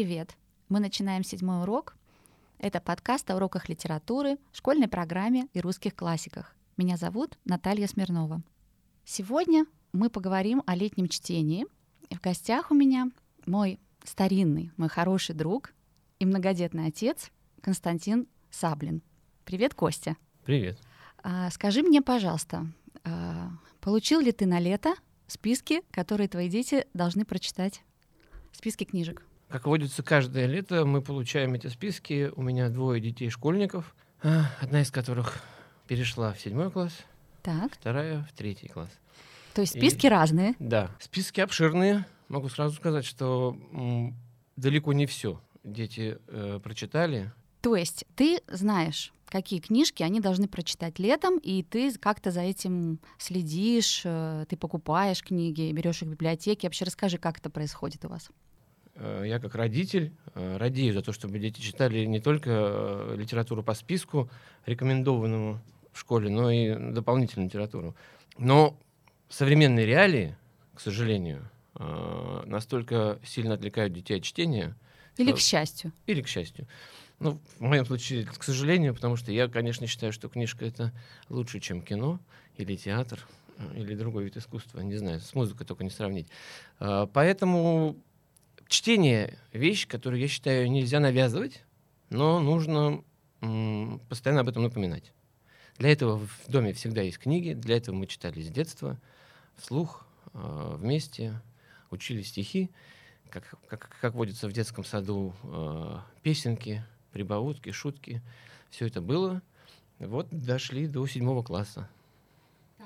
Привет! Мы начинаем седьмой урок. Это подкаст о уроках литературы, школьной программе и русских классиках. Меня зовут Наталья Смирнова. Сегодня мы поговорим о летнем чтении. И в гостях у меня мой старинный, мой хороший друг и многодетный отец Константин Саблин. Привет, Костя. Привет. А, скажи мне, пожалуйста, а, получил ли ты на лето списки, которые твои дети должны прочитать? Списки книжек. Как водится, каждое лето мы получаем эти списки. У меня двое детей-школьников, а, одна из которых перешла в седьмой класс, Так. вторая в третий класс. То есть списки и... разные. Да, списки обширные. Могу сразу сказать, что м, далеко не все дети э, прочитали. То есть ты знаешь, какие книжки они должны прочитать летом, и ты как-то за этим следишь, э, ты покупаешь книги, берешь их в библиотеке. Вообще расскажи, как это происходит у вас. Э, я как родитель э, радею за то, чтобы дети читали не только э, литературу по списку, рекомендованному в школе, но и дополнительную литературу. Но современные реалии, к сожалению, настолько сильно отвлекают детей от чтения. Или к счастью. Или к счастью. Ну, в моем случае, к сожалению, потому что я, конечно, считаю, что книжка это лучше, чем кино или театр или другой вид искусства. Не знаю, с музыкой только не сравнить. Поэтому чтение — вещь, которую, я считаю, нельзя навязывать, но нужно м, постоянно об этом напоминать. Для этого в доме всегда есть книги, для этого мы читали с детства, вслух, э, вместе, учили стихи, как, как, как водится в детском саду, э, песенки, прибаутки, шутки. Все это было. Вот дошли до седьмого класса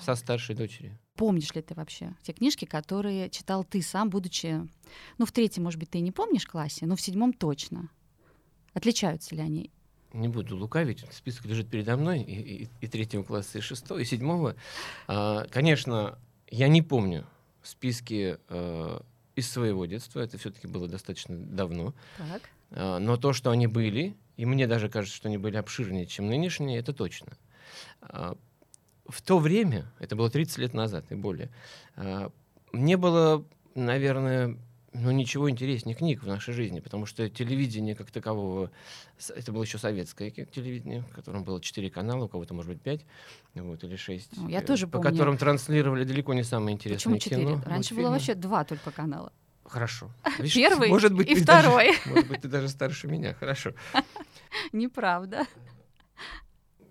со старшей дочерью. Помнишь ли ты вообще те книжки, которые читал ты сам, будучи, ну, в третьем, может быть, ты не помнишь классе, но в седьмом точно. Отличаются ли они? Не буду лукавить, список лежит передо мной, и, и, и третьего класса, и шестого, и седьмого. А, конечно, я не помню списки а, из своего детства, это все-таки было достаточно давно. Так. А, но то, что они были, и мне даже кажется, что они были обширнее, чем нынешние, это точно. А, в то время, это было 30 лет назад и более, а, не было, наверное, ну, ничего интереснее книг в нашей жизни, потому что телевидение как такового, это было еще советское телевидение, в котором было четыре канала, у кого-то, может быть, пять вот, или шесть. Ну, я тоже по помню. которым транслировали далеко не самое интересное Почему четыре? кино. Раньше мультфильмы. было вообще два только канала. Хорошо. Видишь, Первый может быть, и второй. Даже, может быть, ты даже старше меня. Хорошо. Неправда.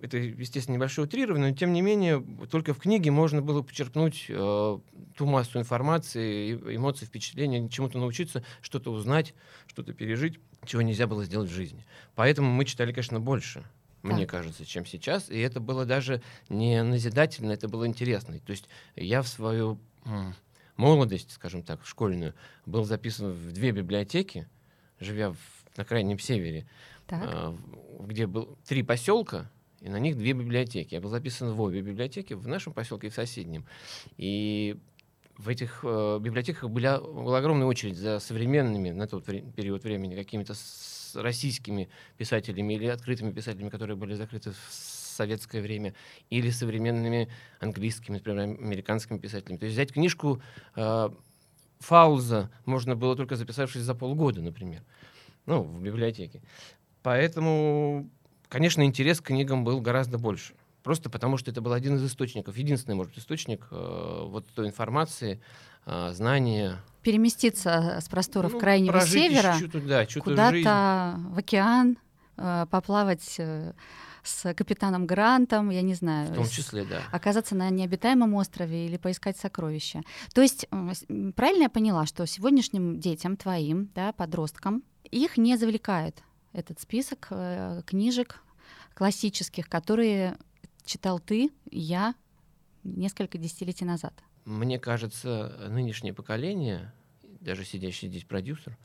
Это, естественно, небольшое утрирование, но тем не менее, только в книге можно было почерпнуть э, ту массу информации, эмоций, впечатлений, чему-то научиться, что-то узнать, что-то пережить, чего нельзя было сделать в жизни. Поэтому мы читали, конечно, больше, мне кажется, чем сейчас. И это было даже не назидательно, это было интересно. То есть я в свою молодость, скажем так, школьную, был записан в две библиотеки, живя в, на крайнем севере, Так. э, где был три поселка, и на них две библиотеки. Я был записан в обе библиотеки, в нашем поселке и в соседнем. И в этих э, библиотеках была, была огромная очередь за современными на тот вре- период времени какими-то с- российскими писателями или открытыми писателями, которые были закрыты в советское время, или современными английскими, например, американскими писателями. То есть взять книжку э, Фауза можно было только записавшись за полгода, например, ну, в библиотеке. Поэтому конечно, интерес к книгам был гораздо больше. Просто потому, что это был один из источников, единственный, может, источник э, вот той информации, э, знания. Переместиться с просторов Ну, крайнего севера да, куда-то в океан, э, поплавать э, с капитаном Грантом, я не знаю. В том числе, да. оказаться на необитаемом острове или поискать сокровища. То есть правильно я поняла, что сегодняшним детям твоим, да, подросткам, их не завлекает этот список э, книжек классических, которые читал ты, я несколько десятилетий назад. Мне кажется, нынешнее поколение, даже сидящий здесь продюсер,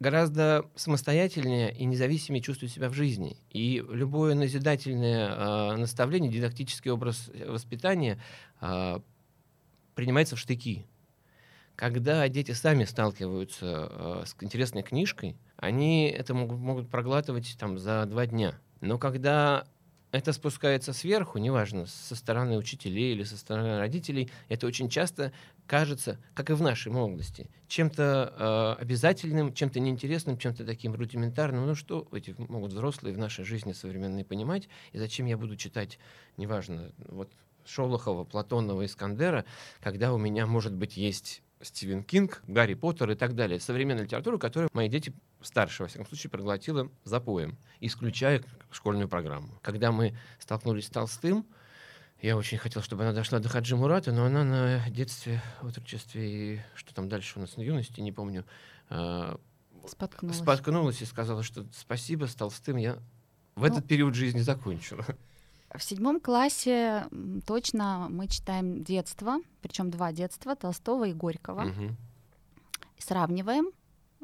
гораздо самостоятельнее и независимее чувствует себя в жизни. И любое назидательное э, наставление, дидактический образ воспитания э, принимается в штыки. Когда дети сами сталкиваются э, с интересной книжкой, они это могут, могут проглатывать там, за два дня. Но когда это спускается сверху, неважно, со стороны учителей или со стороны родителей, это очень часто кажется, как и в нашей молодости, чем-то э, обязательным, чем-то неинтересным, чем-то таким рудиментарным. Ну что эти могут взрослые в нашей жизни современные понимать, и зачем я буду читать, неважно, вот Шолохова, Платонова, Искандера, когда у меня, может быть, есть Стивен Кинг, Гарри Поттер и так далее. Современная литература, которую мои дети старше, во всяком случае, проглотила запоем, исключая школьную программу. Когда мы столкнулись с Толстым, я очень хотел, чтобы она дошла до Хаджи Мурата, но она на детстве, отрочестве и что там дальше у нас на юности, не помню, а, споткнулась. споткнулась и сказала, что спасибо, с Толстым я в ну, этот период жизни закончила. В седьмом классе точно мы читаем детство, причем два детства, Толстого и Горького. Угу. Сравниваем,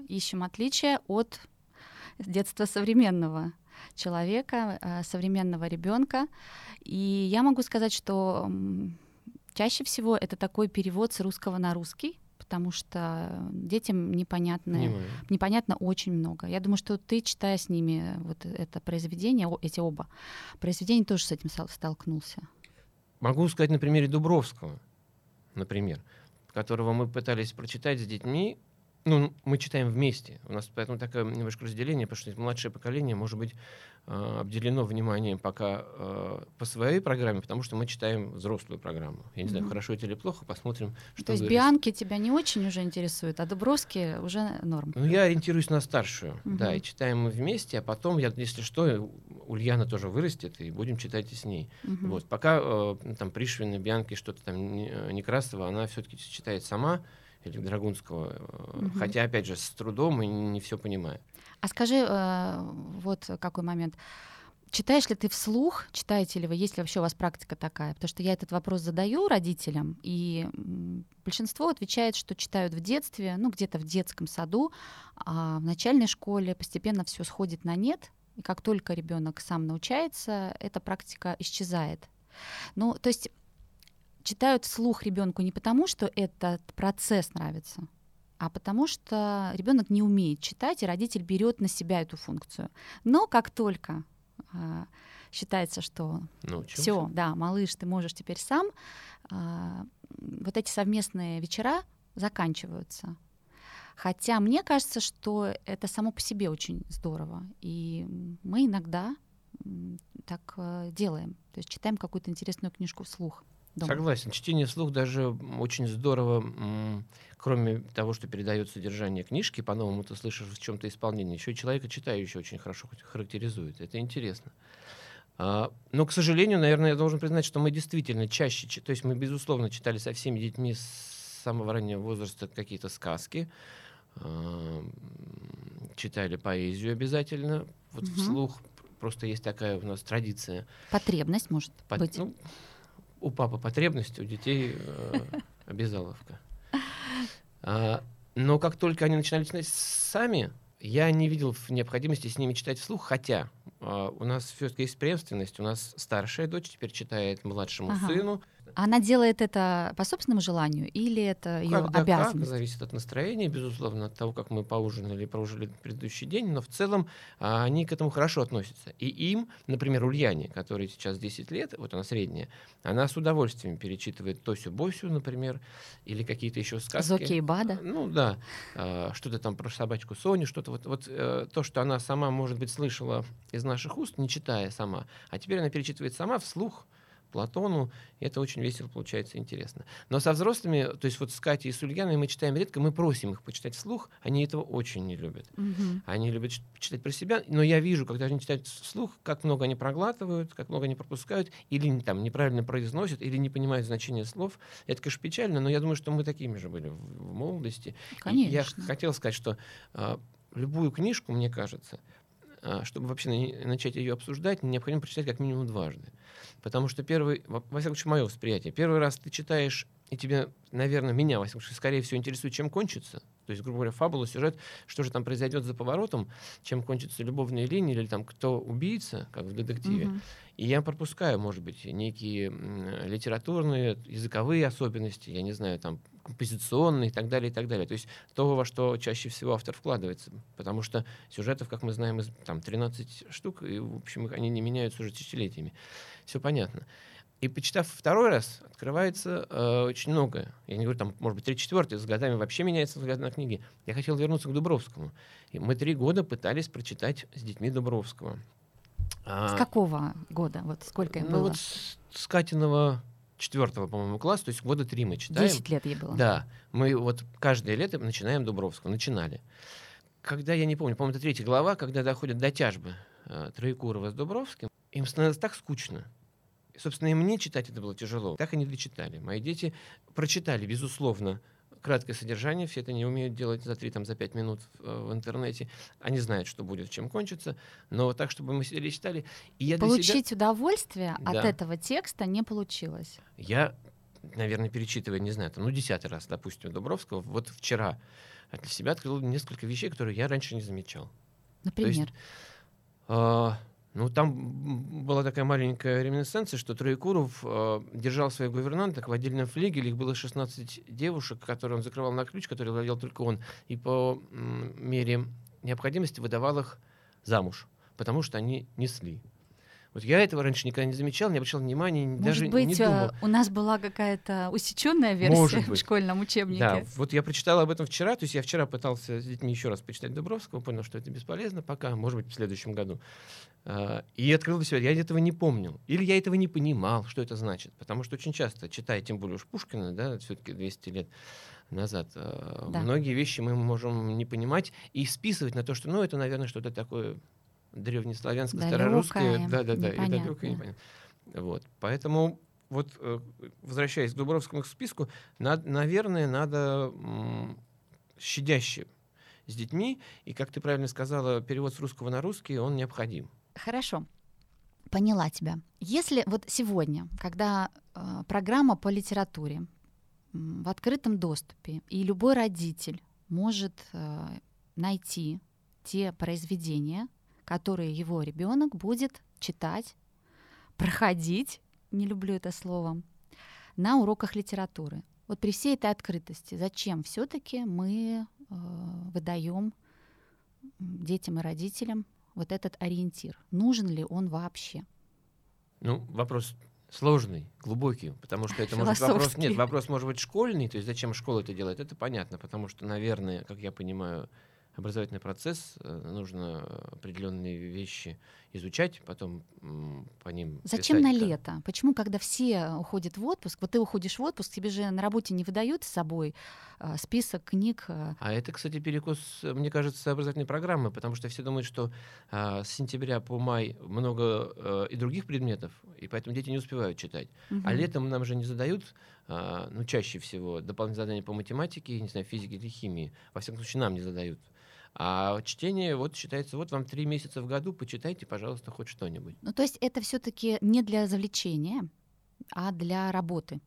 ищем отличия от детства современного человека, э, современного ребенка. И я могу сказать, что чаще всего это такой перевод с русского на русский потому что детям непонятно, непонятно очень много. Я думаю, что ты, читая с ними вот это произведение, эти оба произведения, тоже с этим столкнулся. Могу сказать на примере Дубровского, например, которого мы пытались прочитать с детьми. Ну, мы читаем вместе. У нас поэтому такое немножко разделение, потому что младшее поколение, может быть, Э, обделено вниманием пока э, по своей программе, потому что мы читаем взрослую программу. Я не mm-hmm. знаю, хорошо это или плохо, посмотрим, что То есть вырастет. Бианки тебя не очень уже интересуют, а Дубровский уже норм. Ну, я ориентируюсь на старшую, mm-hmm. да, и читаем мы вместе, а потом, я, если что, Ульяна тоже вырастет, и будем читать и с ней. Mm-hmm. Вот. Пока э, там Пришвина, Бианки, что-то там Некрасова, она все-таки читает сама, или Драгунского, угу. хотя, опять же, с трудом и не все понимаю. А скажи, э, вот какой момент. Читаешь ли ты вслух, читаете ли вы, есть ли вообще у вас практика такая? Потому что я этот вопрос задаю родителям, и большинство отвечает, что читают в детстве, ну где-то в детском саду, а в начальной школе постепенно все сходит на нет, и как только ребенок сам научается, эта практика исчезает. Ну, то есть читают вслух ребенку не потому, что этот процесс нравится, а потому что ребенок не умеет читать, и родитель берет на себя эту функцию. Но как только а, считается, что все, да, малыш, ты можешь теперь сам, а, вот эти совместные вечера заканчиваются. Хотя мне кажется, что это само по себе очень здорово. И мы иногда так э, делаем. То есть читаем какую-то интересную книжку вслух дома. Согласен. Чтение вслух даже очень здорово, кроме того, что передает содержание книжки, по-новому ты слышишь в чем-то исполнении, еще и человека читающего очень хорошо характеризует. Это интересно. А, но, к сожалению, наверное, я должен признать, что мы действительно чаще, то есть мы, безусловно, читали со всеми детьми с самого раннего возраста какие-то сказки, а, читали поэзию обязательно, вот угу. вслух. Просто есть такая у нас традиция. Потребность, может Под, быть. Ну, у папы потребность, у детей э, обязаловка. А, но как только они начинали читать сами, я не видел необходимости с ними читать вслух, хотя э, у нас все-таки есть преемственность. У нас старшая дочь теперь читает младшему ага. сыну. Она делает это по собственному желанию или это ее Когда обязанность? Как, зависит от настроения, безусловно, от того, как мы поужинали и прожили предыдущий день, но в целом а, они к этому хорошо относятся. И им, например, Ульяне, которой сейчас 10 лет, вот она средняя, она с удовольствием перечитывает Тосю Босю, например, или какие-то еще сказки. Зоки и Бада? Ну да, а, что-то там про собачку Соню, что-то вот, вот а, то, что она сама, может быть, слышала из наших уст, не читая сама, а теперь она перечитывает сама вслух, Платону. И это очень весело получается, интересно. Но со взрослыми, то есть вот с Катей и с Ульяной мы читаем редко, мы просим их почитать вслух, они этого очень не любят. Угу. Они любят читать про себя, но я вижу, когда они читают вслух, как много они проглатывают, как много они пропускают, или там неправильно произносят, или не понимают значение слов. Это, конечно, печально, но я думаю, что мы такими же были в, в молодости. Конечно. И я хотел сказать, что а, любую книжку, мне кажется, чтобы вообще начать ее обсуждать, необходимо прочитать как минимум дважды. Потому что первый, во всяком случае, мое восприятие, первый раз ты читаешь, и тебе, наверное, меня, во всяком случае, скорее всего, интересует, чем кончится. То есть, грубо говоря, фабула, сюжет, что же там произойдет за поворотом, чем кончится любовная линия, или там кто убийца, как в детективе. Mm-hmm. И я пропускаю, может быть, некие литературные, языковые особенности, я не знаю, там, композиционный и так далее, и так далее. То есть то, во что чаще всего автор вкладывается. Потому что сюжетов, как мы знаем, там 13 штук, и, в общем, они не меняются уже тысячелетиями. Все понятно. И почитав второй раз, открывается э, очень многое. Я не говорю, там, может быть, три четвертый, с годами вообще меняется взгляд на книги. Я хотел вернуться к Дубровскому. И мы три года пытались прочитать с детьми Дубровского. А, с какого года? Вот сколько им ну, было? Вот с, с Катиного четвертого, по-моему, класса, то есть года три мы читаем. Десять лет ей было. Да. Мы вот каждое лето начинаем Дубровского. Начинали. Когда, я не помню, по-моему, это третья глава, когда доходят до тяжбы э, Троекурова с Дубровским, им становилось так скучно собственно, и мне читать это было тяжело. Так они дочитали. Мои дети прочитали, безусловно, краткое содержание, все это не умеют делать за 3 там, за 5 минут в, э, в интернете. Они знают, что будет, чем кончится. Но так, чтобы мы сидели и читали. И я Получить себя... удовольствие да. от этого текста не получилось. Я, наверное, перечитывая, не знаю, там, ну, десятый раз, допустим, Дубровского, вот вчера для себя открыл несколько вещей, которые я раньше не замечал. Например? есть, э, ну, там была такая маленькая реминесценция, что Троекуров э, держал своих гувернанток в отдельном флигеле. Их было 16 девушек, которые он закрывал на ключ, которые владел только он. И по мере необходимости выдавал их замуж, потому что они несли. Вот я этого раньше никогда не замечал, не обращал внимания, Может даже быть, не думал. у нас была какая-то усеченная версия в школьном учебнике. Да, вот я прочитал об этом вчера, то есть я вчера пытался с детьми еще раз почитать Дубровского, понял, что это бесполезно пока, может быть, в следующем году. А, и открыл для себя, я этого не помнил. Или я этого не понимал, что это значит. Потому что очень часто, читая, тем более уж Пушкина, да, все-таки 200 лет назад, а, да. многие вещи мы можем не понимать и списывать на то, что, ну, это, наверное, что-то такое древнеславянское, старорусское, да, да, да, и далекое, непонятно. Вот, поэтому вот э, возвращаясь к Дубровскому списку, над, наверное, надо щадяще с детьми, и, как ты правильно сказала, перевод с русского на русский, он необходим. Хорошо. Поняла тебя. Если вот сегодня, когда э, программа по литературе в открытом доступе, и любой родитель может э, найти те произведения, которые его ребенок будет читать, проходить, не люблю это слово, на уроках литературы. Вот при всей этой открытости, зачем все-таки мы э, выдаем детям и родителям вот этот ориентир? Нужен ли он вообще? Ну, вопрос сложный, глубокий, потому что это может вопрос нет, вопрос может быть школьный, то есть зачем школа это делает, это понятно, потому что, наверное, как я понимаю, образовательный процесс, э, нужно определенные вещи изучать, потом по ним. Зачем писать, на как... лето? Почему, когда все уходят в отпуск, вот ты уходишь в отпуск, тебе же на работе не выдают с собой э, список книг? Э? А это, кстати, перекос, мне кажется, образовательной программы, потому что все думают, что э, с сентября по май много и других предметов, и поэтому дети не успевают читать. Угу. А летом нам же не задают, э, ну чаще всего дополнительные задания по математике, не знаю, физике или химии. Во всяком случае, нам не задают. А чтение вот считается, вот вам три месяца в году, почитайте, пожалуйста, хоть что-нибудь. Ну, то есть это все-таки не для завлечения, а для работы.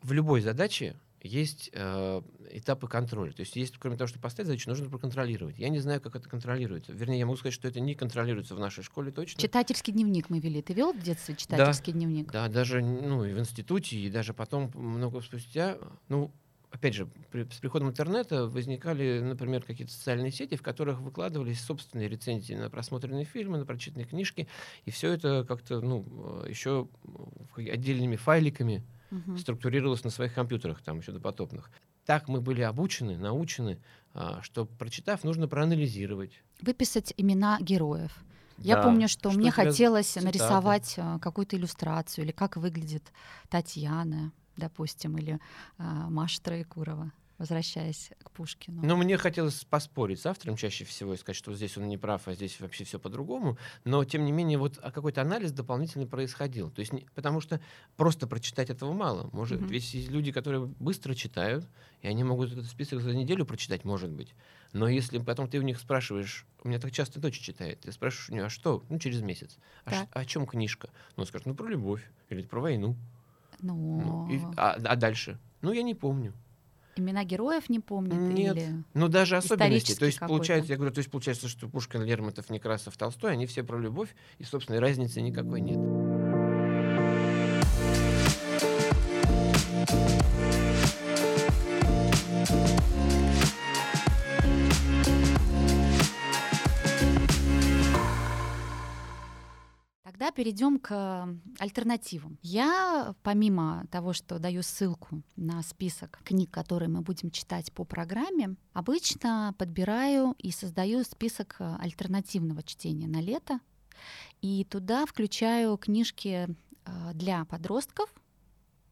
В любой задаче есть э, этапы контроля. То есть, есть, кроме того, что поставить задачу, нужно проконтролировать. Я не знаю, как это контролируется. Вернее, я могу сказать, что это не контролируется в нашей школе точно. Читательский дневник мы вели. Ты вел в детстве читательский да, дневник? Да, даже ну, и в институте, и даже потом, много спустя. Ну, опять же, при, с приходом интернета возникали, например, какие-то социальные сети, в которых выкладывались собственные рецензии на просмотренные фильмы, на прочитанные книжки, и все это как-то, ну, еще отдельными файликами угу. структурировалось на своих компьютерах, там еще допотопных. Так мы были обучены, научены, а, что, прочитав, нужно проанализировать. Выписать имена героев. Я да. помню, что, что мне хотелось цитаты. нарисовать а, какую-то иллюстрацию или как выглядит Татьяна допустим, или а, Маша Троекурова возвращаясь к Пушкину. Ну, мне хотелось поспорить с автором чаще всего и сказать, что здесь он не прав, а здесь вообще все по-другому. Но, тем не менее, вот а какой-то анализ дополнительный происходил. То есть, не, потому что просто прочитать этого мало. Может, mm-hmm. Ведь есть люди, которые быстро читают, и они могут этот список за неделю прочитать, может быть. Но если потом ты у них спрашиваешь, у меня так часто дочь читает, ты спрашиваешь у нее, а что? Ну, через месяц. А, ш, а о чем книжка? Ну, он скажет, ну, про любовь или про войну. Ну, ну и, а, а дальше? Ну, я не помню. Имена героев не помнит? Нет. Или ну, даже особенности. То есть, получается, я говорю, то есть, получается, что Пушкин, Лермонтов, Некрасов, Толстой, они все про любовь, и, собственно, разницы никакой нет. Перейдем к альтернативам. Я, помимо того, что даю ссылку на список книг, которые мы будем читать по программе, обычно подбираю и создаю список альтернативного чтения на лето. И туда включаю книжки э, для подростков.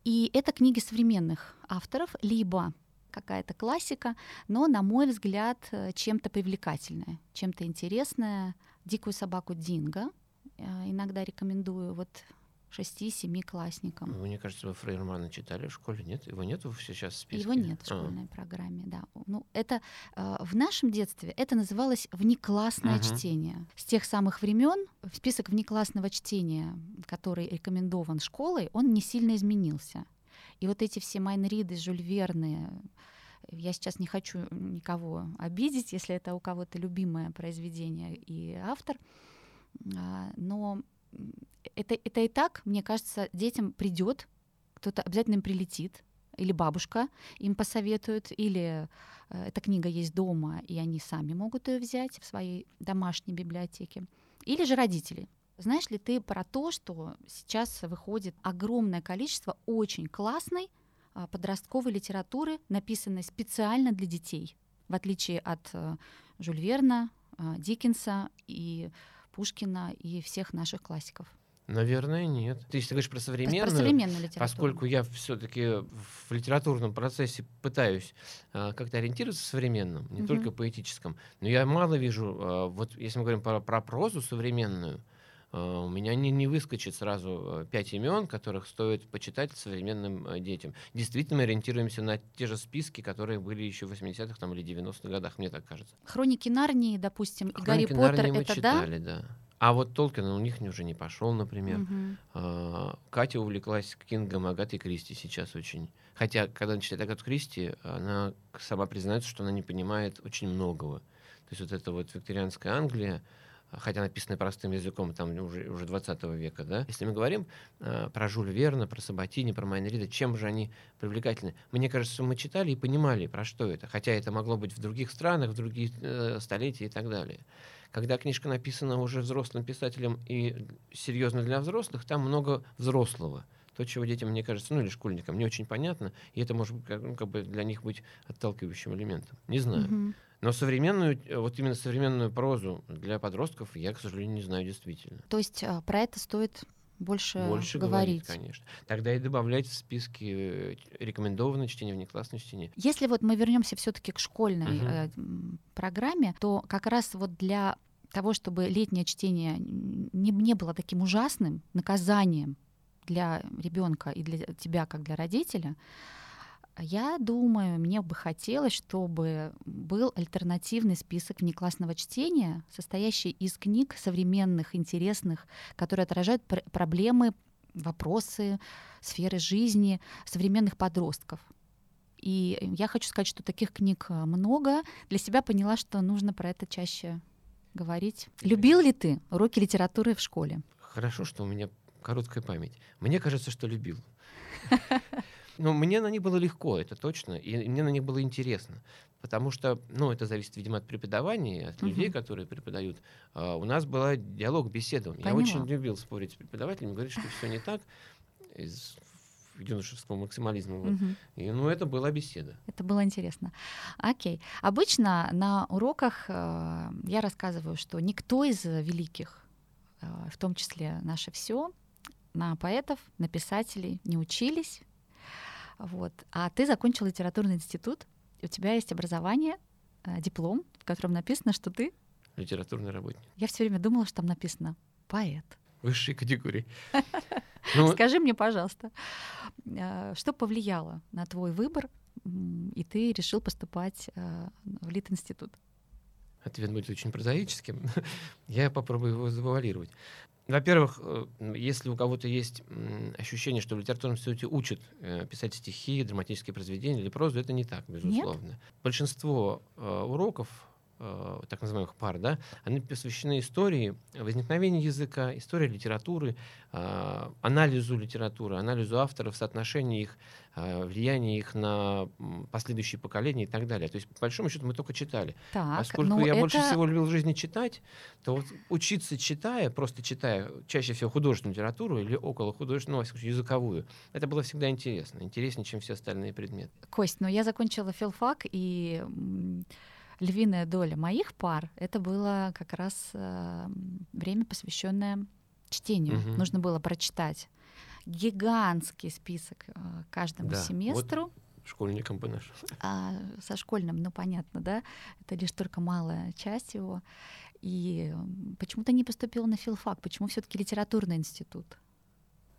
И это книги современных авторов, либо какая-то классика, но, на мой взгляд, э, чем-то привлекательная, чем-то интересная. «Дикую собаку Динго» э, иногда рекомендую вот 6-7 классникам. Мне кажется, вы Фрейрмана читали в школе, нет? Его нет сейчас в списке? Его нет в а. школьной а. программе, да. Ну, это э, в нашем детстве это называлось внеклассное uh-huh. чтение. С тех самых времен список внеклассного чтения, который рекомендован школой, он не сильно изменился. И вот эти все Майнриды, Жюль Верны, я сейчас не хочу никого обидеть, если это у кого-то любимое произведение и автор, а, но это, это и так, мне кажется, детям придет, кто-то обязательно им прилетит, или бабушка им посоветует, или э, эта книга есть дома, и они сами могут ее взять в своей домашней библиотеке, или же родители. Знаешь ли ты про то, что сейчас выходит огромное количество очень классной а, подростковой литературы, написанной специально для детей, в отличие от э, Жюль Верна, э, Диккенса и Пушкина и всех наших классиков? Наверное, нет. Ты если говоришь про современную, про современную литературу. поскольку я все-таки в литературном процессе пытаюсь э, как-то ориентироваться в современном, не угу. только поэтическом, но я мало вижу, э, вот если мы говорим про, про прозу современную, у меня не, не выскочит сразу э, пять имен, которых стоит почитать современным э, детям. Действительно, мы ориентируемся на те же списки, которые были еще в 80-х там, или 90-х годах, мне так кажется. Хроники Нарнии, допустим, и Гарри Поттер, Нарнии мы это читали, да? да. А вот Толкин у них уже не пошел, например. Угу. Катя увлеклась Кингом Агатой Кристи сейчас очень. Хотя, когда она читает Агату Кристи, она сама признается, что она не понимает очень многого. То есть вот эта вот викторианская Англия, хотя написаны простым языком, там уже, уже 20 века, да, если мы говорим э, про Жюль Верна, про Сабатини, про Майнрида, чем же они привлекательны? Мне кажется, мы читали и понимали, про что это, хотя это могло быть в других странах, в других э, столетия и так далее. Когда книжка написана уже взрослым писателем и серьезно для взрослых, там много взрослого. То, чего детям, мне кажется, ну или школьникам, не очень понятно, и это может как, ну, как бы для них быть отталкивающим элементом. Не знаю. Mm-hmm. Но современную, э, вот именно современную прозу для подростков я, к сожалению, не знаю действительно. То есть а, про это стоит больше, больше говорить. говорить. конечно. Тогда и добавлять в списки э, рекомендованное чтение, внеклассное чтение. Если вот мы вернемся все-таки к школьной угу. э, программе, то как раз вот для того, чтобы летнее чтение не, не было таким ужасным наказанием для ребенка и для тебя, как для родителя, я думаю, мне бы хотелось, чтобы был альтернативный список внеклассного чтения, состоящий из книг современных, интересных, которые отражают пр- проблемы, вопросы, сферы жизни современных подростков. И я хочу сказать, что таких книг э, много. Для себя поняла, что нужно про это чаще говорить. Любил ли ты уроки литературы в школе? Хорошо, что у меня короткая память. Мне кажется, что любил. Но мне на них было легко, это точно, и мне на них было интересно. Потому что, ну, это зависит, видимо, от преподавания, от угу. людей, которые преподают. А у нас был диалог, беседа. Я очень любил спорить с преподавателями, говорить, что все не так из юношеского максимализма. Вот. Угу. И, ну, это была беседа. Это было интересно. Окей. Обычно на уроках э, я рассказываю, что никто из великих, э, в том числе наше все, на поэтов, на писателей не учились, вот. А ты закончил литературный институт, у тебя есть образование, э, диплом, в котором написано, что ты... Литературный работник. Я все время думала, что там написано поэт. Высшей категории. Ну, Скажи мне, пожалуйста, э, что повлияло на твой выбор, и ты решил поступать э, в Литинститут? Ответ будет очень прозаическим. Я попробую его завуалировать. Во-первых, э, если у кого-то есть ощущение, что в литературном институте учат э, писать стихи, драматические произведения или прозу, это не так, безусловно. Нет? Большинство э, уроков э, так называемых пар, да, они посвящены истории возникновения языка, истории литературы, э, анализу литературы, анализу авторов, соотношению их, э, влияния их на последующие поколения и так далее. То есть, по большому счету, мы только читали. Так, Поскольку ну я это... больше всего любил в жизни читать, то вот учиться читая, просто читая чаще всего художественную литературу или около художественную, ну, языковую, это было всегда интересно, интереснее, чем все остальные предметы. Кость, ну я закончила филфак, и львиная доля моих пар это было как раз э, время, посвященное чтению. Мгм. Нужно было прочитать гигантский список э, каждому Да, вот. семестру. Школьникам бы наш. А со школьным, ну понятно, да, это лишь только малая часть его. И м, почему ты не поступила на филфак? Почему все-таки литературный институт?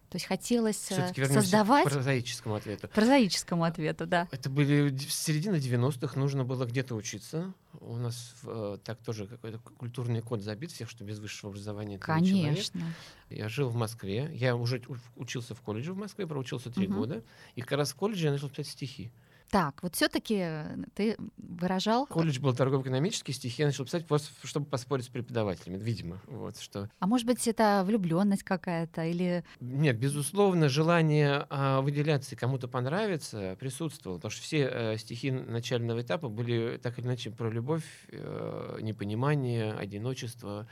То есть хотелось э, Все-таки создавать к прозаическому ответу. прозаическому ответу, да. Это были середина 90-х, нужно было где-то учиться. У нас э, так тоже какой-то культурный код забит всех, что без высшего образования человек. Конечно. Я жил в Москве, я уже учился в колледже в Москве, проучился три Мгм. года, и как раз в колледже я начал писать стихи. Так, вот все-таки ты выражал, Колледж был торгово-экономический, стихи я начал писать, просто чтобы поспорить с преподавателями, видимо. Вот, что... а может быть это влюбленность какая-то или Нет, безусловно, желание а, выделяться и кому-то понравиться присутствовало, потому что все э, стихи начального этапа были так или иначе про любовь, э, непонимание, одиночество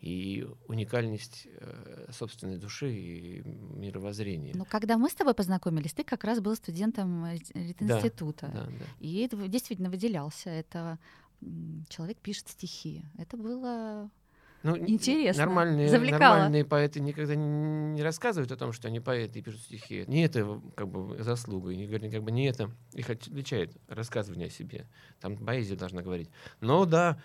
и уникальность э, собственной души и мировоззрения. Ну, когда мы с тобой познакомились, ты как раз был студентом э, института. Да, да. И это действительно выделялся. Это человек пишет стихи. Это было Ну, Интересно. Нормальные, Завлекало. нормальные поэты никогда не, не рассказывают о том, что они поэты и пишут стихи. Не это как бы заслуга, и не как бы не это их отличает рассказывание о себе. Там поэзия должна говорить. Но да,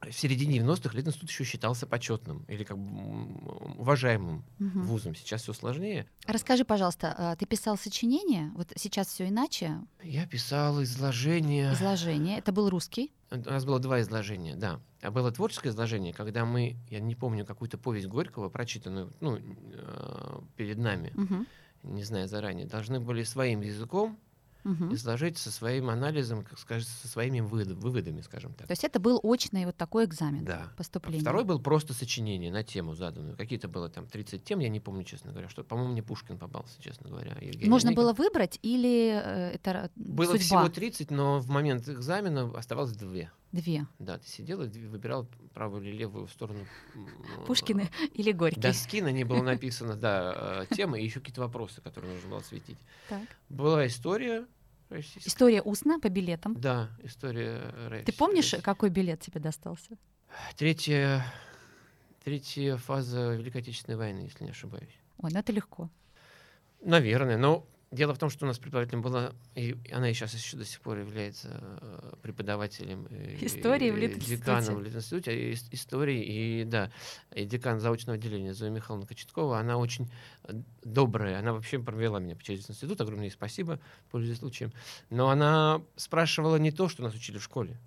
в середине 90-х Литинститут еще считался почетным или как бы уважаемым Мгм. вузом. Сейчас все сложнее. Расскажи, пожалуйста, а, ты писал сочинение? Вот сейчас все иначе. Я писал изложение. Изложение. Это был русский. У нас было два изложения, да. А было творческое изложение, когда мы, я не помню, какую-то повесть Горького, прочитанную ну, э, перед нами, Мгм. не знаю заранее, должны были своим языком Мгм. изложить со своим анализом, как скажем, со своими вывод- выводами, скажем так. То есть это был очный вот такой экзамен Да. поступления. Второй был просто сочинение на тему заданную. Какие-то было там 30 тем, я не помню, честно говоря, что, по-моему, мне Пушкин попался, честно говоря. Евгений Нужно Онегин. было выбрать или э, это Было судьба? всего 30, но в момент экзамена оставалось две. Две. Да, ты сидел и дв- выбирал правую или левую сторону. м, Пушкины или Горький. доски, на ней было написано, да, э, тема и еще какие-то вопросы, которые нужно было осветить. Так. Была история российская. История устно по билетам. Да, история Ты российская. помнишь, какой билет тебе достался? Третья, третья фаза Великой Отечественной войны, если не ошибаюсь. Ой, ну это легко. Наверное, но дело в том, что у нас преподавателем была, и она и сейчас еще до сих пор является э, преподавателем э, Истории в и Литинституте. деканом в Литинституте, ис- истории, и да, и декан заочного отделения Зоя Михайловна Кочеткова, она очень э, добрая, она вообще провела меня через институт, огромное ей спасибо, пользуясь случаем, но она спрашивала не то, что нас учили в школе,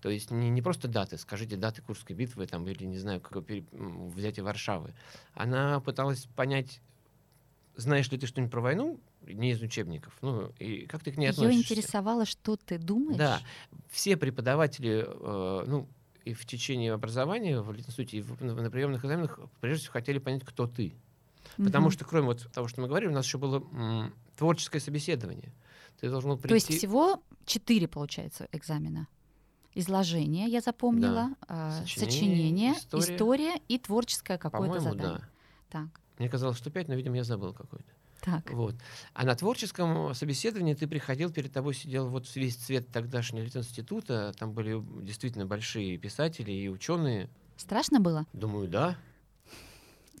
то есть не, не просто даты, скажите даты Курской битвы там, или, не знаю, как пере- взятие Варшавы. Она пыталась понять, знаешь ли ты что-нибудь про войну, не из учебников, ну, и как ты к ней Ее относишься? интересовало, что ты думаешь. Да, все преподаватели, э, ну, и в течение образования в институте, и в- на, на приемных экзаменах, прежде всего, хотели понять, кто ты. Потому Мгм. что, кроме вот того, что мы говорили, у нас еще было м, творческое собеседование. Ты должен был То есть прийти... всего четыре, получается, экзамена. Изложение, я запомнила, а, Сочинение, сочинение, история. история. и творческое какое-то задание. да. Так, Мне казалось, что пять, но, видимо, я забыл какой-то. так. Вот. А на творческом собеседовании ты приходил, перед тобой сидел вот весь цвет тогдашнего Литинститута, там были действительно большие писатели и ученые. Страшно было? Думаю, да.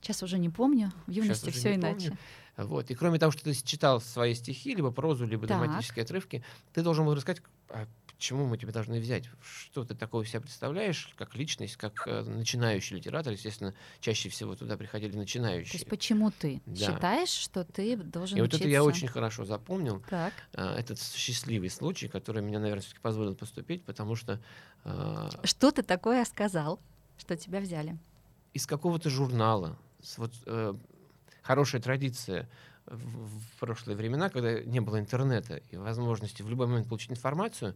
Сейчас уже не помню. В юности все иначе. помню. Вот. И кроме того, что ты читал свои стихи, либо прозу, либо Так. драматические отрывки, ты должен был рассказать, а почему мы тебя должны взять, что ты такого себя представляешь, как личность, как э, начинающий литератор. Естественно, чаще всего туда приходили То начинающие. есть почему ты Да. считаешь, что ты должен И вот учиться? это я очень хорошо запомнил. Так. а, этот счастливый случай, который меня, наверное, все-таки позволил поступить, потому что а, Что ты такое сказал, что тебя взяли? из какого-то журнала, с вот, э, хорошая традиция в, в прошлые времена, когда не было интернета и возможности в любой момент получить информацию,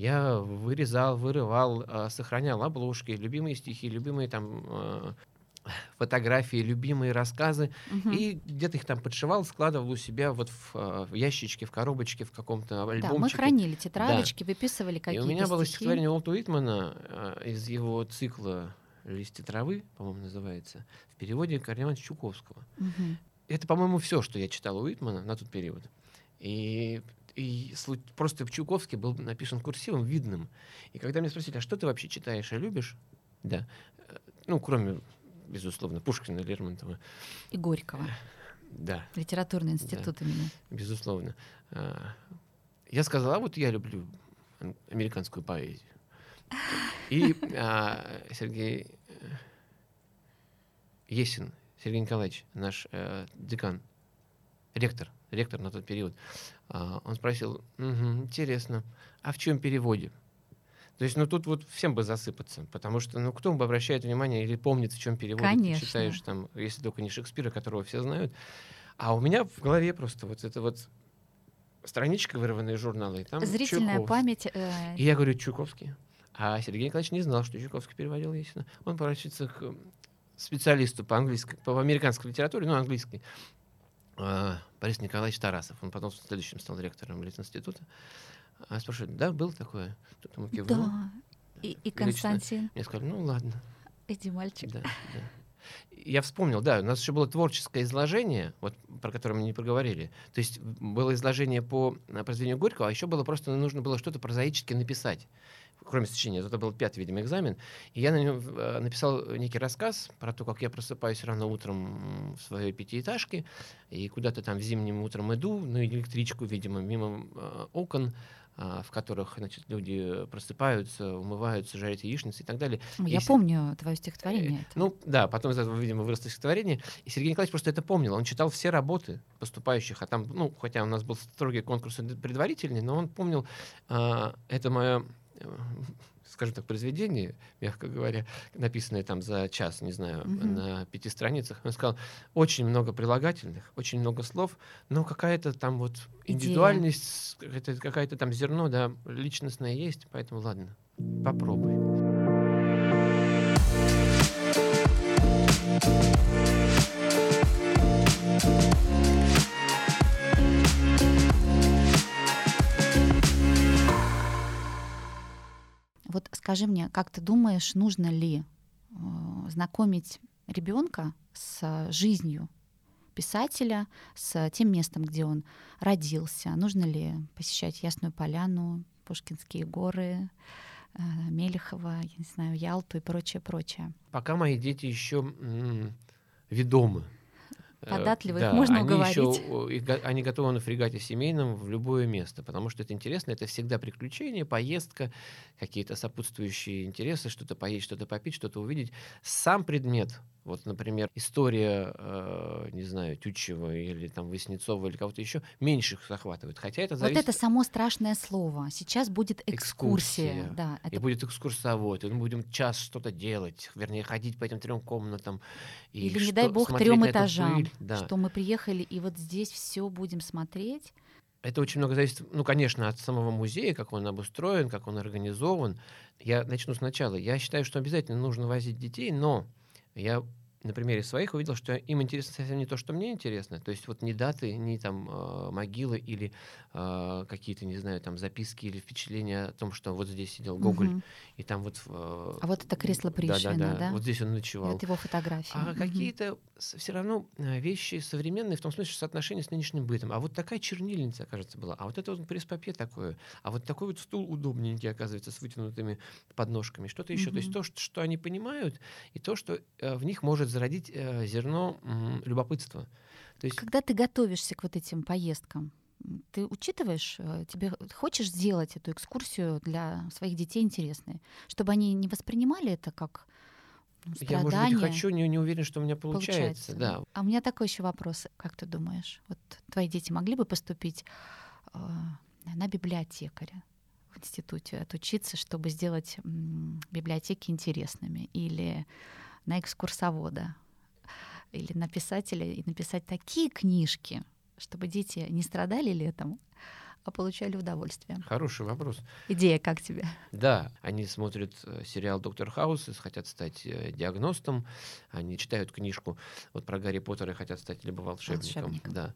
Я вырезал, вырывал, а, сохранял обложки, любимые стихи, любимые там а, фотографии, любимые рассказы, Мгм. и где-то их там подшивал, складывал у себя вот в, а, в ящичке, в коробочке, в каком-то Да, альбомчике. мы хранили тетрадочки, выписывали И какие-то у меня было стихи. стихотворение Уолта Уитмана из его цикла «Листья травы», по-моему, называется, в переводе Ивановича Чуковского. Мгм. Это, по-моему, все, что я читал у Уитмана на тот период. И, и просто в Чуковске был написан курсивом, видным. И когда меня спросили, а что ты вообще читаешь и любишь? Да. Э, Ну, кроме, безусловно, Пушкина, Лермонтова. И Горького. Да, Литературный институт именно. безусловно. А, Я сказал, а вот я люблю ан- американскую поэзию. И а, Сергей э, Есин, Сергей Николаевич, наш э, декан, ректор, ректор на тот период, он спросил, «Мгм, интересно, а в чем переводе? То есть, ну тут вот всем бы засыпаться, потому что, ну кто бы обращает внимание или помнит, в чем перевод Конечно. ты читаешь там, если только не Шекспира, которого все знают. А у меня в голове просто вот это вот страничка, вырванная из журнала, и там Зрительная Чуковский. память. э, И я говорю, Чуковский. А Сергей Николаевич не знал, что Чуковский переводил Есина. Он обращается к специалисту по английской, по американской литературе, ну, английской, а, Борис Николаевич Тарасов. Он потом в следующем стал ректором Литинститута. А спрашивает, да, было такое? Тут ему кивнул. Да. И, и. Константин, Я сказал, ну ладно, иди, мальчик. да, да. Я вспомнил, да, у нас еще было творческое изложение, вот про которое мы не проговорили. То есть было изложение по а, произведению Горького, а еще было просто нужно было что-то прозаически написать, кроме сочинения. Это был пятый, видимо, экзамен. И я на нем э, написал некий рассказ про то, как я просыпаюсь рано утром в своей пятиэтажке и куда-то там зимним утром иду, на электричку, видимо, мимо э, окон, а, в которых, значит, люди просыпаются, умываются, жарят яичницы и так далее. Ну, Я Если- помню твое стихотворение. это. Ну, да, потом из этого, видимо, выросло стихотворение. И Сергей Николаевич просто это помнил. Он читал все работы поступающих, а там, ну, хотя у нас был строгий конкурс предварительный, но он помнил а, это мое, э, скажем так, произведение, мягко говоря, написанное там за час, не знаю, Мгм. на пяти страницах. Он сказал, очень много прилагательных, очень много слов, но какая-то там вот индивидуальность, какая-то, какая-то там зерно, да, личностное есть, поэтому ладно, попробуй. Вот скажи мне, как ты думаешь, нужно ли э, знакомить ребенка с жизнью писателя, с тем местом, где он родился? Нужно ли посещать Ясную Поляну, Пушкинские горы, э, Мелехова, я не знаю, Ялту и прочее, прочее? Пока мои дети еще ведомы. Э, Податливы, их да, можно они уговорить. го- они готовы на фрегате семейном в любое место, потому что это интересно, это всегда приключение, поездка, какие-то сопутствующие интересы, что-то поесть, что-то попить, что-то увидеть. Сам предмет, вот, например, история, э, не знаю, Тютчева или там Васнецова или кого-то еще, меньше их захватывает. Хотя это Вот зависит... это само страшное слово. Сейчас будет экскурсия. Экскурсия. Да, И это будет экскурсовод, и мы будем час что-то делать, вернее, ходить по этим трем комнатам. И Или, не что- дай бог, трем этажам. пыль. Да. Что мы приехали, и вот здесь все будем смотреть. Это очень много зависит, ну, конечно, от самого музея, как он обустроен, как он организован. Я начну сначала. Я считаю, что обязательно нужно возить детей, но я на примере своих увидел, что им интересно совсем не то, что мне интересно. То есть вот не даты, не там э, могилы или э, какие-то, не знаю, там записки или впечатления о том, что вот здесь сидел Гоголь, Мгм. и там вот... э, А вот это кресло Пришвина, да-да-да, да? Вот здесь он И ночевал. Вот его фотографии. А Мгм. какие-то все равно э, вещи современные, в том смысле, что соотношение с нынешним бытом. А вот такая чернильница, кажется, была. А вот это вот пресс-папье такое. А вот такой вот стул удобненький, оказывается, с вытянутыми подножками. Что-то еще. То есть то, что, что они понимают, и то, что э, в них может зародить э, зерно любопытства. То есть Когда ты готовишься к вот этим поездкам, ты учитываешь, э, тебе хочешь сделать эту экскурсию для своих детей интересной, чтобы они не воспринимали это как ну, я, может страдание? быть, хочу, не, не уверен, что у меня получается. Да. А у меня такой еще вопрос. Как ты думаешь, вот твои дети могли бы поступить э, на библиотекаря в институте, отучиться, чтобы сделать библиотеки интересными? Или на экскурсовода? Или на писателя и написать такие книжки, чтобы дети не страдали летом, а получали удовольствие? Хороший вопрос. Идея как тебе? Да, они смотрят э, сериал «Доктор Хаус» и хотят стать э, диагностом, они читают книжку вот про Гарри Поттера и хотят стать либо волшебником, Волшебником. да,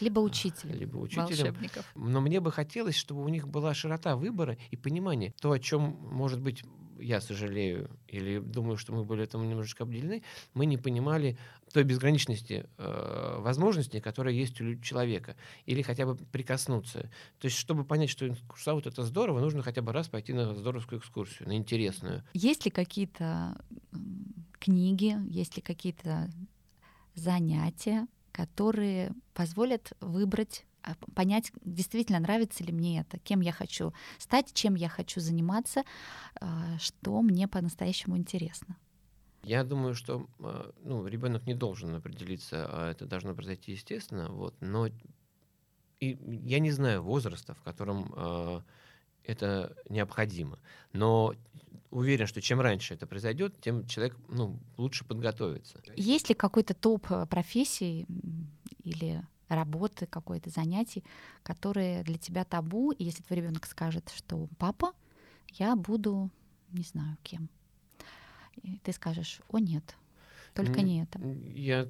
Либо учителем либо учителем. волшебников. Но мне бы хотелось, чтобы у них была широта выбора и понимание. То, о чем, может быть, я сожалею или думаю, что мы были этому немножечко обделены, мы не понимали той безграничности э, возможностей, которая есть у человека, или хотя бы прикоснуться. То есть, чтобы понять, что экскурсовод это здорово, нужно хотя бы раз пойти на здоровскую экскурсию, на интересную. Есть ли какие-то книги, есть ли какие-то занятия, которые позволят выбрать, понять, действительно нравится ли мне это, кем я хочу стать, чем я хочу заниматься, а, что мне по-настоящему интересно. Я думаю, что э, ну, ребенок не должен определиться, а это должно произойти естественно, вот, но и я не знаю возраста, в котором э, это необходимо, но уверен, что чем раньше это произойдет, тем человек ну, лучше подготовится. Есть ли какой-то топ профессий или работы, какое-то занятий, которые для тебя табу, и если твой ребенок скажет, что папа, я буду, не знаю, кем, и ты скажешь, о нет, только не это. Я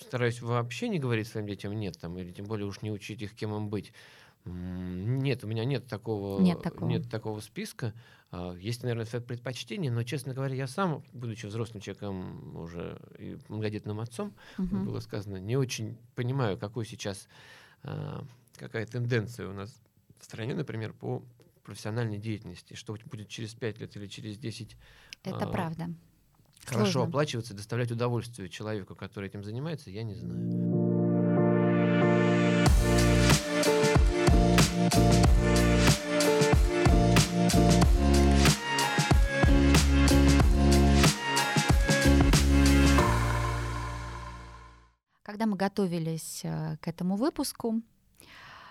стараюсь вообще не говорить своим детям нет, там, или тем более уж не учить их, кем им быть. Нет, у меня нет такого, Нет такого. нет такого списка. А, Есть, наверное, свои предпочтения, но, честно говоря, я сам, будучи взрослым человеком уже и многодетным отцом, Мгм. было сказано, не очень понимаю, какой сейчас, а, какая тенденция у нас в стране, например, по профессиональной деятельности, что будет через 5 лет или через 10 Это а, правда. хорошо Сложно. оплачиваться, доставлять удовольствие человеку, который этим занимается, я не знаю. Когда мы готовились э, к этому выпуску,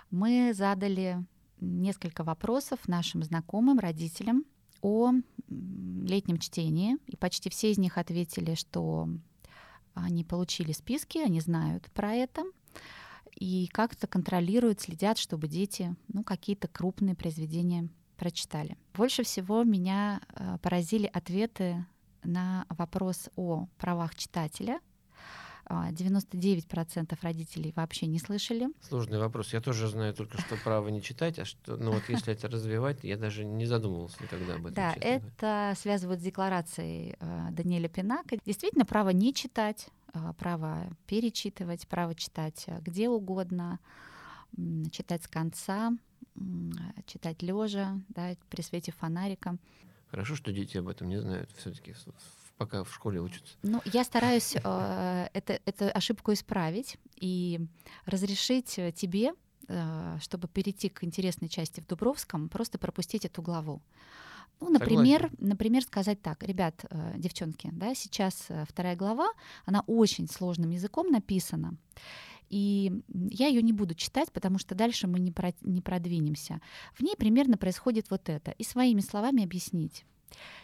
мы задали несколько вопросов нашим знакомым, родителям о летнем чтении, и почти все из них ответили, что они получили списки, они знают про это, и как-то контролируют, следят, чтобы дети ну, какие-то крупные произведения прочитали. Больше всего меня э, поразили ответы на вопрос о правах читателя. А, 99% родителей вообще не слышали. Сложный вопрос. Я тоже знаю только, что право не читать, а что, ну вот если это развивать, я даже не задумывался никогда об этом. Да, честно это связывают с декларацией э, Даниэля Пинака. Действительно, право не читать, э, право перечитывать, право читать э, где угодно, читать с конца, э, читать лежа, да, при свете фонарика. Хорошо, что дети об этом не знают все-таки, пока в школе учатся. Ну, я стараюсь э, это, эту ошибку исправить и разрешить э, тебе, э, чтобы перейти к интересной части в Дубровском, просто пропустить эту главу. Ну, например, например, сказать так, ребят, э, девчонки, да, сейчас э, вторая глава, она очень сложным языком написана, и я ее не буду читать, потому что дальше мы не, про- не продвинемся. В ней примерно происходит вот это, и своими словами объяснить.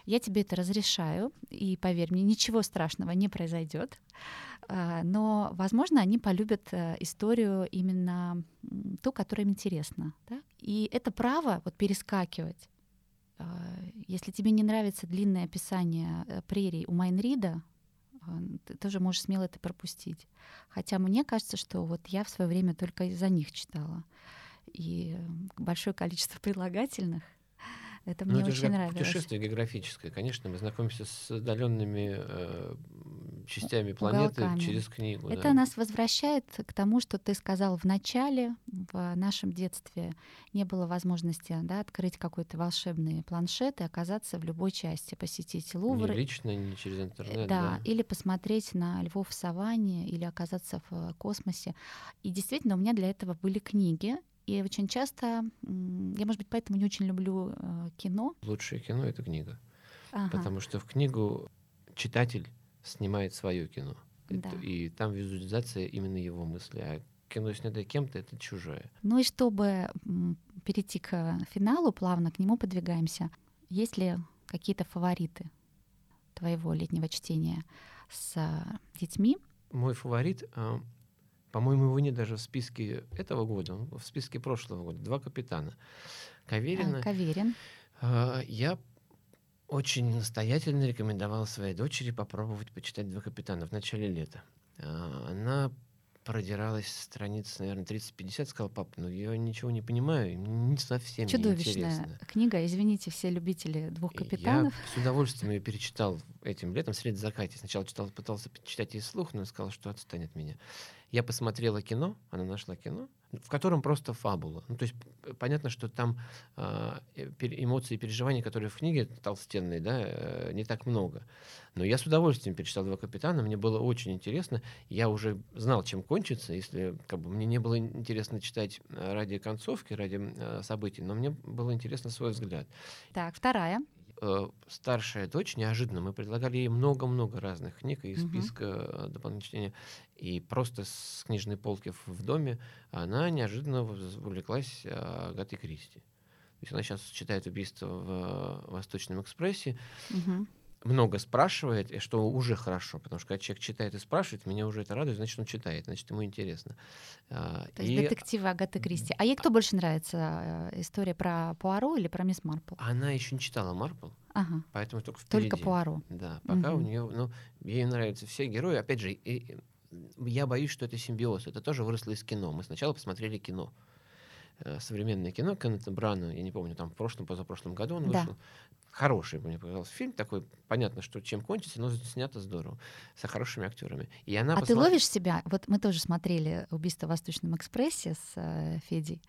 Я тебе это разрешаю, и поверь мне, ничего страшного не произойдет. А, Но, возможно, они полюбят э, историю именно ту, которая им интересна. да. И это право вот перескакивать. А, Если тебе не нравится длинное описание э, прерий у Майнрида, а, ты тоже можешь смело это пропустить. Хотя мне кажется, что вот я в свое время только из-за них читала. И э, большое количество прилагательных. Это Ну, мне это же очень как нравилось. путешествие географическое. Конечно, мы знакомимся с отдаленными э, частями планеты Уголками. через книгу. Это да. нас возвращает к тому, что ты сказал в начале. В нашем детстве не было возможности да, открыть какой-то волшебный планшет и оказаться в любой части, посетить Лувр. Не лично, не через интернет. да, Да, или посмотреть на львов в саванне, или оказаться в э, космосе. И действительно, у меня для этого были книги. И очень часто, я, может быть, поэтому не очень люблю э, кино. Лучшее кино это книга. Ага, Потому что в книгу читатель снимает свое кино. Да. И там визуализация именно его мысли. А кино, снятое кем-то, это чужое. Ну и чтобы перейти к финалу, плавно к нему подвигаемся. Есть ли какие-то фавориты твоего летнего чтения с а, детьми? Мой фаворит а, по-моему, его нет даже в списке этого года, в списке прошлого года. Два капитана. Каверина. А, Каверин. А, я очень настоятельно рекомендовал своей дочери попробовать почитать «Два капитана» в начале лета. А, она продиралась страниц, наверное, 30-50, сказал, пап, ну я ничего не понимаю, не совсем Чудовищная интересно. книга, извините, все любители «Двух капитанов». Я с удовольствием ее перечитал этим летом, среди закате. Сначала читал, пытался читать ей слух, но сказал, что отстань от меня. Я посмотрела кино, она нашла кино, в котором просто фабула. Ну, то есть понятно, что там э, эмоции и переживания, которые в книге толстенной, да, э, не так много. Но я с удовольствием перечитал «Два капитана», мне было очень интересно. Я уже знал, чем кончится, если как бы, мне не было интересно читать ради концовки, ради э, событий, но мне было интересно свой взгляд. Так, вторая. Э, старшая дочь, неожиданно, мы предлагали ей много-много разных книг из списка uh дополнительного чтения, и просто с книжной полки в доме она неожиданно увлеклась Агатой Кристи. То есть она сейчас читает «Убийство в Восточном экспрессе», uh много спрашивает, и что уже хорошо, потому что когда человек читает и спрашивает, меня уже это радует, значит, он читает, значит, ему интересно. А, То и... есть детективы Агаты Кристи. А ей кто больше нравится? Э, история про Пуаро или про мисс Марпл? Она еще не читала Марпл, ага. поэтому только впереди. Только Пуаро. Да, пока угу. у нее, ну, ей нравятся все герои. Опять же, и, я боюсь, что это симбиоз. Это тоже выросло из кино. Мы сначала посмотрели кино современное кино Кеннета Брана, я не помню, там в прошлом, позапрошлом году он вышел. Да хороший, мне показался фильм такой, понятно, что чем кончится, но снято здорово, с хорошими актерами. И она а посмотр... ты ловишь себя, вот мы тоже смотрели «Убийство в Восточном экспрессе» с э, Федей,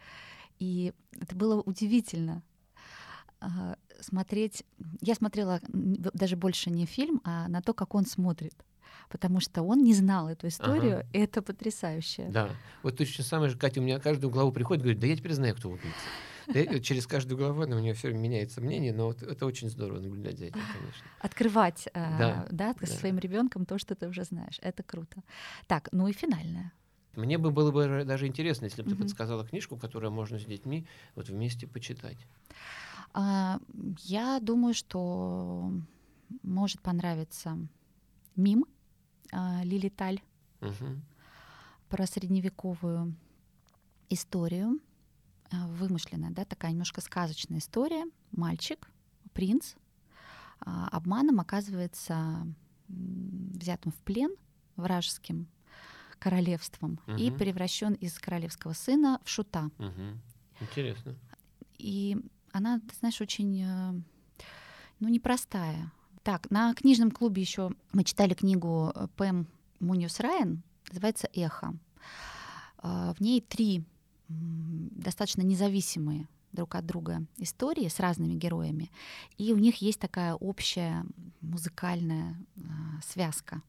и это было удивительно э, смотреть, я смотрела даже больше не фильм, а на то, как он смотрит потому что он не знал эту историю, ага. и это потрясающе. Да, вот точно самое же, Катя, у меня каждую главу приходит, говорит, да я теперь знаю, кто убийца. Через каждую главу у меня все время меняется мнение, но это очень здорово наблюдать за этим, конечно. Открывать э, да, да, да. своим ребенком то, что ты уже знаешь. Это круто. Так, ну и финальное. Мне бы было бы даже интересно, если бы ты подсказала книжку, которую можно с детьми вот вместе почитать. А, я думаю, что может понравиться мим а, Лили Таль угу. про средневековую историю а, вымышленная, да, такая немножко сказочная история. Мальчик, принц, а, обманом оказывается взятым в плен вражеским королевством угу. и превращен из королевского сына в шута. Угу. Интересно. И она, ты знаешь, очень э, ну, непростая. Так, на книжном клубе еще мы читали книгу э, Пэм Муниус Райан, называется «Эхо». А, в ней три достаточно независимые друг от друга истории с разными героями, и у них есть такая общая музыкальная э, связка.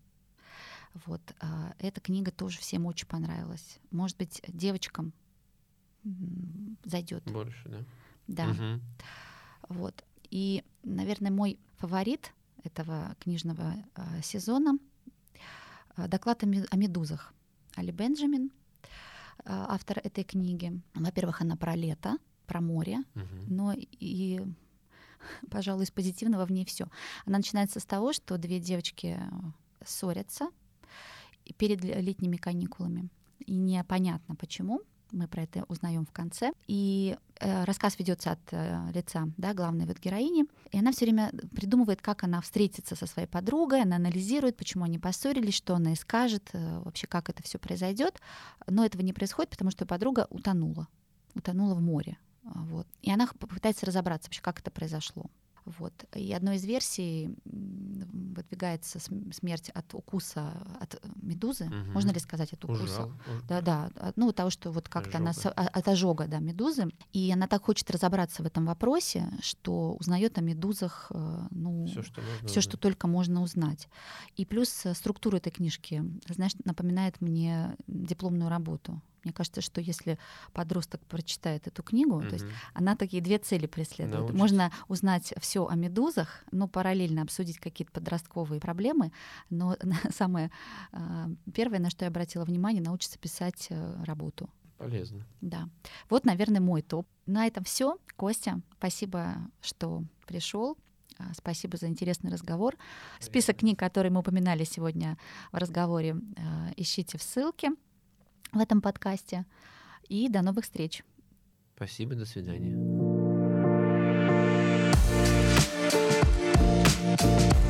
Вот э, эта книга тоже всем очень понравилась. Может быть, девочкам зайдет. Больше, да? Да. Угу. Вот. И, наверное, мой фаворит этого книжного э, сезона э, доклад о, медузах. Али Бенджамин — Э, автор этой книги. Во-первых, она про лето, про море, угу. но и пожалуй, из позитивного в ней все. Она начинается с того, что две девочки ссорятся перед летними каникулами. И непонятно почему мы про это узнаем в конце. И э, рассказ ведется от э, лица да, главной вот героини. И она все время придумывает, как она встретится со своей подругой, она анализирует, почему они поссорились, что она и скажет, э, вообще как это все произойдет. Но этого не происходит, потому что подруга утонула, утонула в море. Вот. И она пытается разобраться вообще, как это произошло. Вот. И одной из версий выдвигается смерть от укуса от медузы. Угу. Можно ли сказать от укуса? Ужал. Да, да. Ну, того, что вот как-то она а, от ожога, да, медузы. И она так хочет разобраться в этом вопросе, что узнает о медузах, э, ну, все, что, все, что только можно узнать. И плюс э, структура этой книжки, знаешь, напоминает мне дипломную работу. Мне кажется, что если подросток прочитает эту книгу, угу. то есть она такие две цели преследует. Научится. Можно узнать все о медузах, но параллельно обсудить какие-то подростковые проблемы. Но самое а, первое, на что я обратила внимание, научиться писать э, работу. Полезно. Да. Вот, наверное, мой топ. На этом все. Костя, спасибо, что пришел. А, спасибо за интересный разговор. Список книг, которые мы упоминали сегодня в разговоре, а, ищите в ссылке в этом подкасте. И до новых встреч. Спасибо, до свидания. thank you